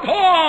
不错